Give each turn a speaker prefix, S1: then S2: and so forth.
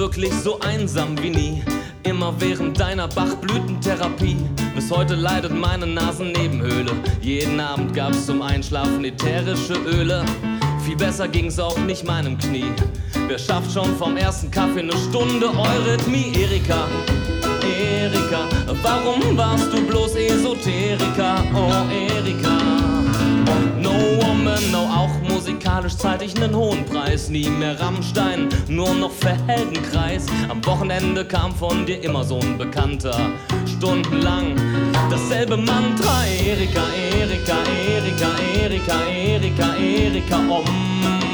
S1: wirklich so einsam wie nie. Immer während deiner Bachblütentherapie. Bis heute leidet meine Nasennebenhöhle. Jeden Abend gab's zum Einschlafen ätherische Öle. Viel besser ging's auch nicht meinem Knie. Wer schafft schon vom ersten Kaffee eine Stunde Eurythmie? Erika, Erika, warum warst du bloß Esoteriker? Oh, musikalisch zahlte ich nen hohen Preis. Nie mehr Rammstein, nur noch Verheldenkreis. Am Wochenende kam von dir immer so ein Bekannter. Stundenlang dasselbe Mantra. Erika, Erika, Erika, Erika, Erika, Erika, Om.